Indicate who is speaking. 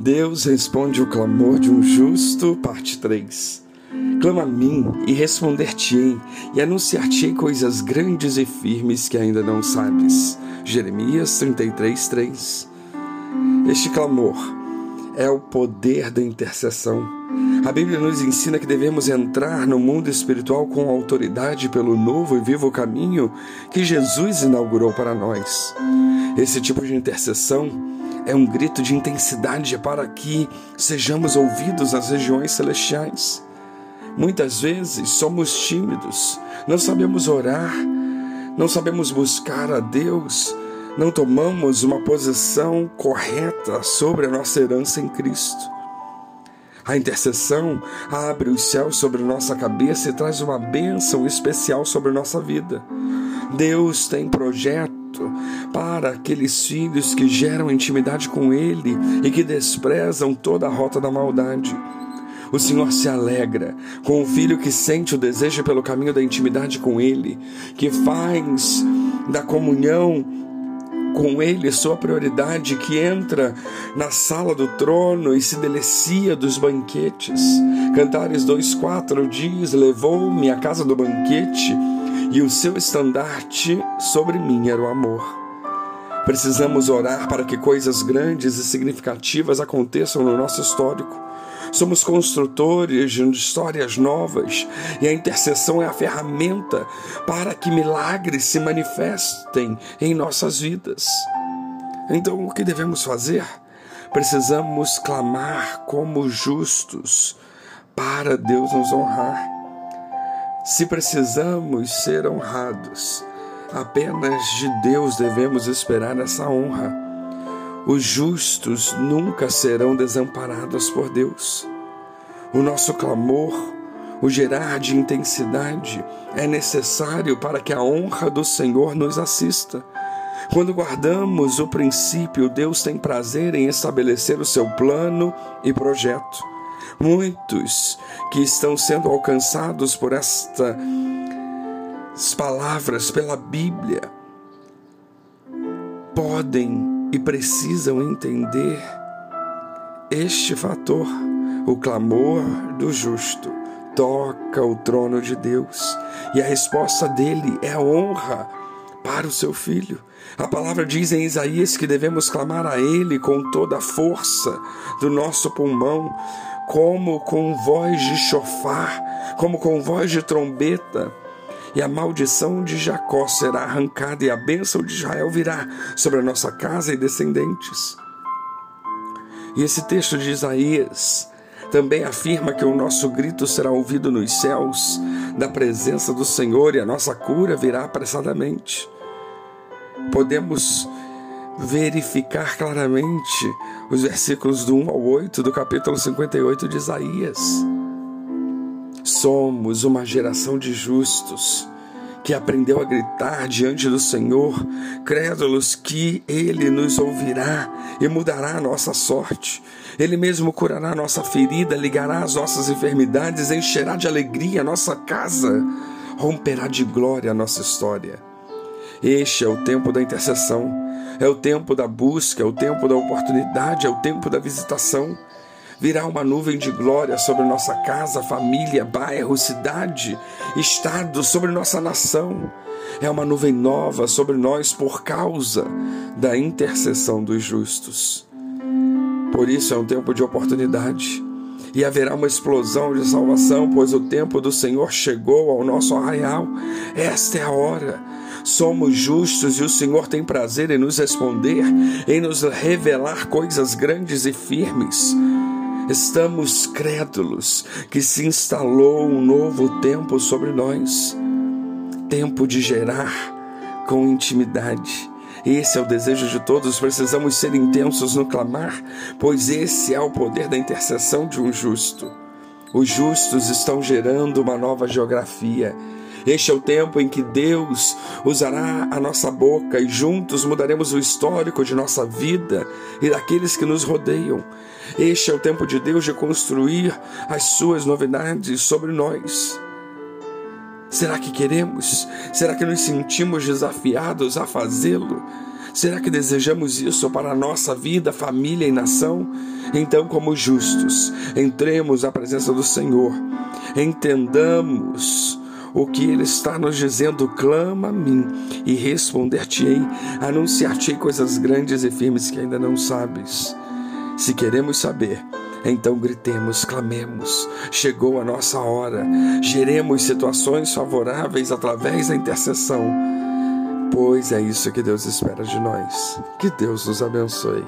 Speaker 1: Deus responde o clamor de um justo, parte 3. Clama a mim e responder-te-ei, e anunciar-te-ei coisas grandes e firmes que ainda não sabes. Jeremias 33, 3. Este clamor é o poder da intercessão. A Bíblia nos ensina que devemos entrar no mundo espiritual com autoridade pelo novo e vivo caminho que Jesus inaugurou para nós. Esse tipo de intercessão é um grito de intensidade para que sejamos ouvidos nas regiões celestiais. Muitas vezes somos tímidos, não sabemos orar, não sabemos buscar a Deus, não tomamos uma posição correta sobre a nossa herança em Cristo. A intercessão abre os céus sobre nossa cabeça e traz uma bênção especial sobre nossa vida. Deus tem projeto para aqueles filhos que geram intimidade com Ele e que desprezam toda a rota da maldade. O Senhor se alegra com o filho que sente o desejo pelo caminho da intimidade com Ele, que faz da comunhão com Ele sua prioridade, que entra na sala do trono e se delicia dos banquetes. Cantares 2,4 diz: Levou-me à casa do banquete e o seu estandarte sobre mim era o amor. Precisamos orar para que coisas grandes e significativas aconteçam no nosso histórico. Somos construtores de histórias novas e a intercessão é a ferramenta para que milagres se manifestem em nossas vidas. Então, o que devemos fazer? Precisamos clamar como justos para Deus nos honrar. Se precisamos ser honrados, apenas de Deus devemos esperar essa honra. Os justos nunca serão desamparados por Deus. O nosso clamor, o gerar de intensidade, é necessário para que a honra do Senhor nos assista. Quando guardamos o princípio, Deus tem prazer em estabelecer o seu plano e projeto. Muitos que estão sendo alcançados por estas palavras, pela Bíblia, podem e precisam entender este fator. O clamor do justo toca o trono de Deus e a resposta dele é honra para o seu filho. A palavra diz em Isaías que devemos clamar a Ele com toda a força do nosso pulmão, como com voz de chofar, como com voz de trombeta. E a maldição de Jacó será arrancada, e a bênção de Israel virá sobre a nossa casa e descendentes. E esse texto de Isaías também afirma que o nosso grito será ouvido nos céus, da presença do Senhor, e a nossa cura virá apressadamente. Podemos verificar claramente os versículos do 1 ao 8 do capítulo 58 de Isaías. Somos uma geração de justos que aprendeu a gritar diante do Senhor, crédulos que Ele nos ouvirá e mudará a nossa sorte. Ele mesmo curará a nossa ferida, ligará as nossas enfermidades, encherá de alegria a nossa casa, romperá de glória a nossa história. Este é o tempo da intercessão, é o tempo da busca, é o tempo da oportunidade, é o tempo da visitação. Virá uma nuvem de glória sobre nossa casa, família, bairro, cidade, estado, sobre nossa nação. É uma nuvem nova sobre nós por causa da intercessão dos justos. Por isso é um tempo de oportunidade e haverá uma explosão de salvação, pois o tempo do Senhor chegou ao nosso arraial. Esta é a hora. Somos justos e o Senhor tem prazer em nos responder, em nos revelar coisas grandes e firmes. Estamos crédulos que se instalou um novo tempo sobre nós tempo de gerar com intimidade esse é o desejo de todos. Precisamos ser intensos no clamar, pois esse é o poder da intercessão de um justo. Os justos estão gerando uma nova geografia. Este é o tempo em que Deus usará a nossa boca e juntos mudaremos o histórico de nossa vida e daqueles que nos rodeiam. Este é o tempo de Deus de construir as suas novidades sobre nós. Será que queremos? Será que nos sentimos desafiados a fazê-lo? Será que desejamos isso para a nossa vida, família e nação? Então, como justos, entremos à presença do Senhor, entendamos o que Ele está nos dizendo, clama a mim e responder-te-ei, anunciar-te-ei coisas grandes e firmes que ainda não sabes. Se queremos saber, então gritemos, clamemos. Chegou a nossa hora. Geremos situações favoráveis através da intercessão. Pois é isso que Deus espera de nós. Que Deus nos abençoe.